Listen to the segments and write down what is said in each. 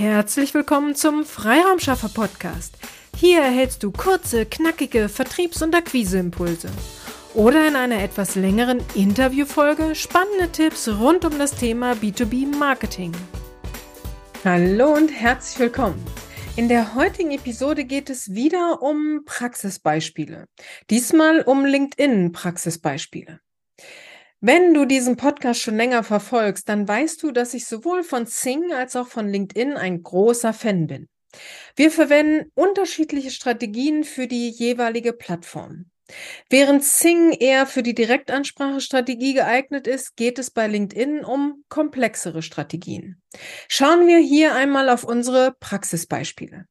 Herzlich willkommen zum Freiraumschaffer Podcast. Hier erhältst du kurze, knackige Vertriebs- und Akquiseimpulse. Oder in einer etwas längeren Interviewfolge spannende Tipps rund um das Thema B2B Marketing. Hallo und herzlich willkommen. In der heutigen Episode geht es wieder um Praxisbeispiele. Diesmal um LinkedIn-Praxisbeispiele. Wenn du diesen Podcast schon länger verfolgst, dann weißt du, dass ich sowohl von Sing als auch von LinkedIn ein großer Fan bin. Wir verwenden unterschiedliche Strategien für die jeweilige Plattform. Während Sing eher für die Direktansprache-Strategie geeignet ist, geht es bei LinkedIn um komplexere Strategien. Schauen wir hier einmal auf unsere Praxisbeispiele.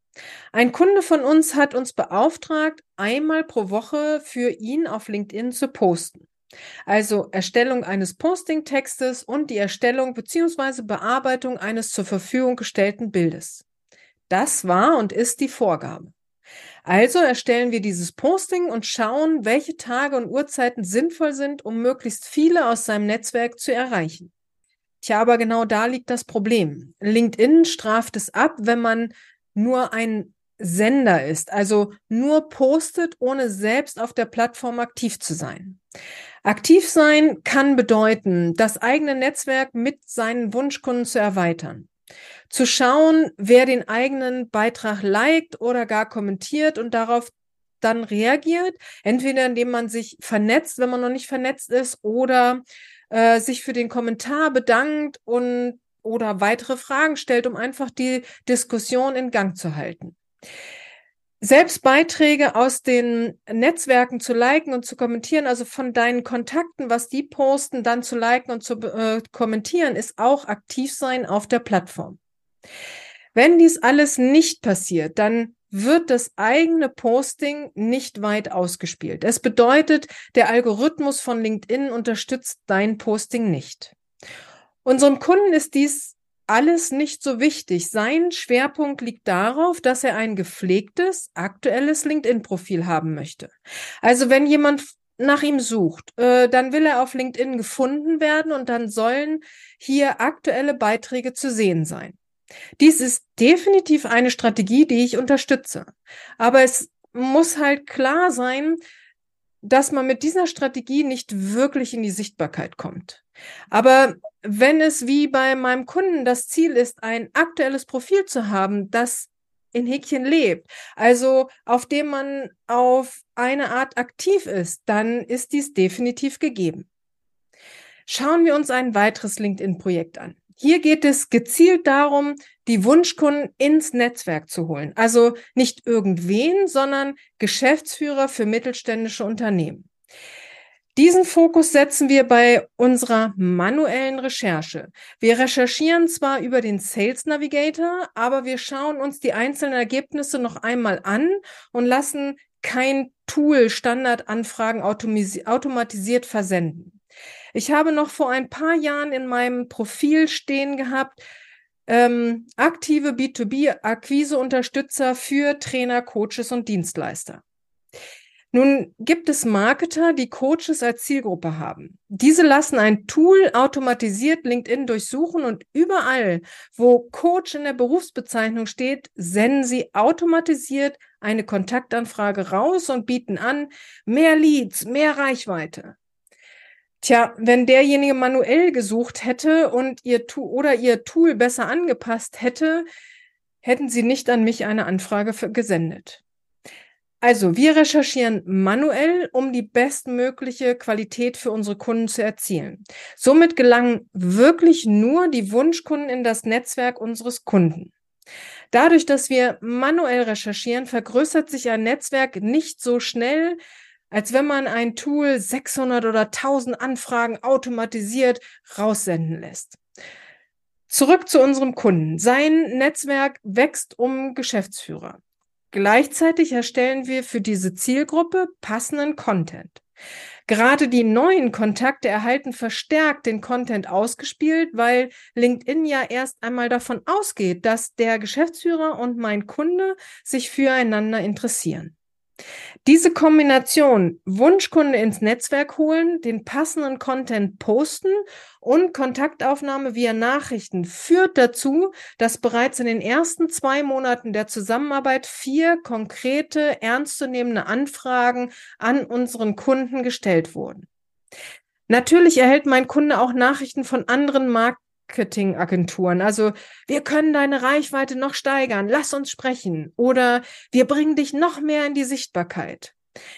Ein Kunde von uns hat uns beauftragt, einmal pro Woche für ihn auf LinkedIn zu posten. Also Erstellung eines Posting-Textes und die Erstellung bzw. Bearbeitung eines zur Verfügung gestellten Bildes. Das war und ist die Vorgabe. Also erstellen wir dieses Posting und schauen, welche Tage und Uhrzeiten sinnvoll sind, um möglichst viele aus seinem Netzwerk zu erreichen. Tja, aber genau da liegt das Problem. LinkedIn straft es ab, wenn man nur ein Sender ist, also nur postet, ohne selbst auf der Plattform aktiv zu sein. Aktiv sein kann bedeuten, das eigene Netzwerk mit seinen Wunschkunden zu erweitern. Zu schauen, wer den eigenen Beitrag liked oder gar kommentiert und darauf dann reagiert, entweder indem man sich vernetzt, wenn man noch nicht vernetzt ist, oder äh, sich für den Kommentar bedankt und oder weitere Fragen stellt, um einfach die Diskussion in Gang zu halten selbst Beiträge aus den Netzwerken zu liken und zu kommentieren, also von deinen Kontakten, was die posten, dann zu liken und zu äh, kommentieren, ist auch aktiv sein auf der Plattform. Wenn dies alles nicht passiert, dann wird das eigene Posting nicht weit ausgespielt. Es bedeutet, der Algorithmus von LinkedIn unterstützt dein Posting nicht. Unserem Kunden ist dies alles nicht so wichtig. Sein Schwerpunkt liegt darauf, dass er ein gepflegtes, aktuelles LinkedIn-Profil haben möchte. Also wenn jemand nach ihm sucht, äh, dann will er auf LinkedIn gefunden werden und dann sollen hier aktuelle Beiträge zu sehen sein. Dies ist definitiv eine Strategie, die ich unterstütze. Aber es muss halt klar sein, dass man mit dieser Strategie nicht wirklich in die Sichtbarkeit kommt. Aber wenn es wie bei meinem Kunden das Ziel ist, ein aktuelles Profil zu haben, das in Häkchen lebt, also auf dem man auf eine Art aktiv ist, dann ist dies definitiv gegeben. Schauen wir uns ein weiteres LinkedIn-Projekt an. Hier geht es gezielt darum, die Wunschkunden ins Netzwerk zu holen. Also nicht irgendwen, sondern Geschäftsführer für mittelständische Unternehmen. Diesen Fokus setzen wir bei unserer manuellen Recherche. Wir recherchieren zwar über den Sales Navigator, aber wir schauen uns die einzelnen Ergebnisse noch einmal an und lassen kein Tool Standardanfragen automatisiert versenden. Ich habe noch vor ein paar Jahren in meinem Profil stehen gehabt, ähm, aktive B2B-Akquise-Unterstützer für Trainer, Coaches und Dienstleister. Nun gibt es Marketer, die Coaches als Zielgruppe haben. Diese lassen ein Tool automatisiert LinkedIn durchsuchen und überall, wo Coach in der Berufsbezeichnung steht, senden sie automatisiert eine Kontaktanfrage raus und bieten an, mehr Leads, mehr Reichweite. Tja, wenn derjenige manuell gesucht hätte und ihr Tool oder ihr Tool besser angepasst hätte, hätten sie nicht an mich eine Anfrage gesendet. Also, wir recherchieren manuell, um die bestmögliche Qualität für unsere Kunden zu erzielen. Somit gelangen wirklich nur die Wunschkunden in das Netzwerk unseres Kunden. Dadurch, dass wir manuell recherchieren, vergrößert sich ein Netzwerk nicht so schnell, als wenn man ein Tool 600 oder 1000 Anfragen automatisiert raussenden lässt. Zurück zu unserem Kunden. Sein Netzwerk wächst um Geschäftsführer. Gleichzeitig erstellen wir für diese Zielgruppe passenden Content. Gerade die neuen Kontakte erhalten verstärkt den Content ausgespielt, weil LinkedIn ja erst einmal davon ausgeht, dass der Geschäftsführer und mein Kunde sich füreinander interessieren. Diese Kombination Wunschkunde ins Netzwerk holen, den passenden Content posten und Kontaktaufnahme via Nachrichten führt dazu, dass bereits in den ersten zwei Monaten der Zusammenarbeit vier konkrete, ernstzunehmende Anfragen an unseren Kunden gestellt wurden. Natürlich erhält mein Kunde auch Nachrichten von anderen Marketingagenturen. Also, wir können deine Reichweite noch steigern. Lass uns sprechen. Oder wir bringen dich noch mehr in die Sichtbarkeit.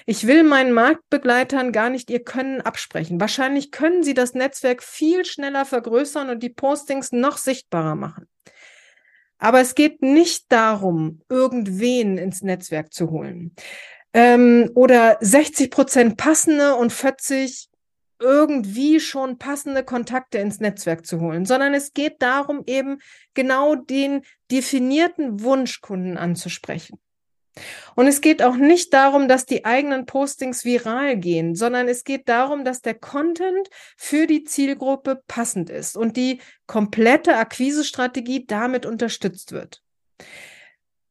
Ich will meinen Marktbegleitern gar nicht ihr Können absprechen. Wahrscheinlich können sie das Netzwerk viel schneller vergrößern und die Postings noch sichtbarer machen. Aber es geht nicht darum, irgendwen ins Netzwerk zu holen. Ähm, oder 60 Prozent passende und 40 irgendwie schon passende Kontakte ins Netzwerk zu holen, sondern es geht darum, eben genau den definierten Wunschkunden anzusprechen. Und es geht auch nicht darum, dass die eigenen Postings viral gehen, sondern es geht darum, dass der Content für die Zielgruppe passend ist und die komplette Akquisestrategie damit unterstützt wird.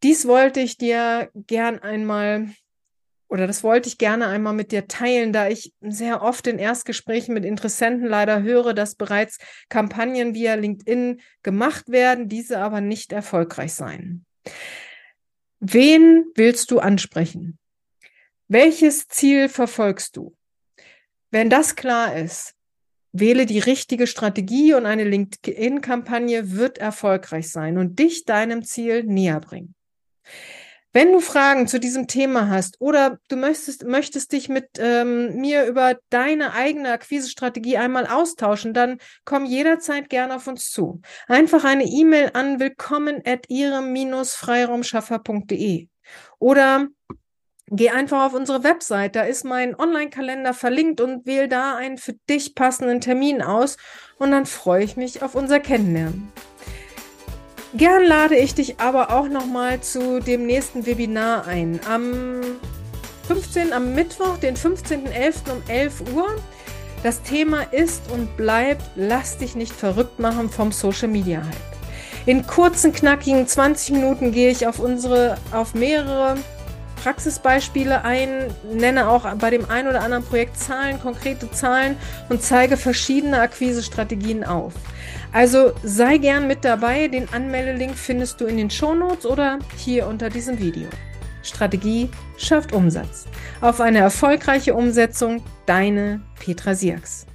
Dies wollte ich dir gern einmal oder das wollte ich gerne einmal mit dir teilen, da ich sehr oft in Erstgesprächen mit Interessenten leider höre, dass bereits Kampagnen via LinkedIn gemacht werden, diese aber nicht erfolgreich seien. Wen willst du ansprechen? Welches Ziel verfolgst du? Wenn das klar ist, wähle die richtige Strategie und eine LinkedIn-Kampagne wird erfolgreich sein und dich deinem Ziel näher bringen. Wenn du Fragen zu diesem Thema hast oder du möchtest, möchtest dich mit ähm, mir über deine eigene Akquisestrategie einmal austauschen, dann komm jederzeit gerne auf uns zu. Einfach eine E-Mail an willkommen at ihrem-freiraumschaffer.de oder Geh einfach auf unsere Website, da ist mein Online-Kalender verlinkt und wähl da einen für dich passenden Termin aus und dann freue ich mich auf unser Kennenlernen. Gern lade ich dich aber auch nochmal zu dem nächsten Webinar ein. Am 15. am Mittwoch, den 15.11. um 11 Uhr. Das Thema ist und bleibt, lass dich nicht verrückt machen vom Social Media Hype. In kurzen, knackigen 20 Minuten gehe ich auf unsere, auf mehrere Praxisbeispiele ein, nenne auch bei dem einen oder anderen Projekt Zahlen, konkrete Zahlen und zeige verschiedene Akquisestrategien auf. Also sei gern mit dabei. Den Anmeldelink findest du in den Shownotes oder hier unter diesem Video. Strategie schafft Umsatz. Auf eine erfolgreiche Umsetzung, deine Petra Sierks.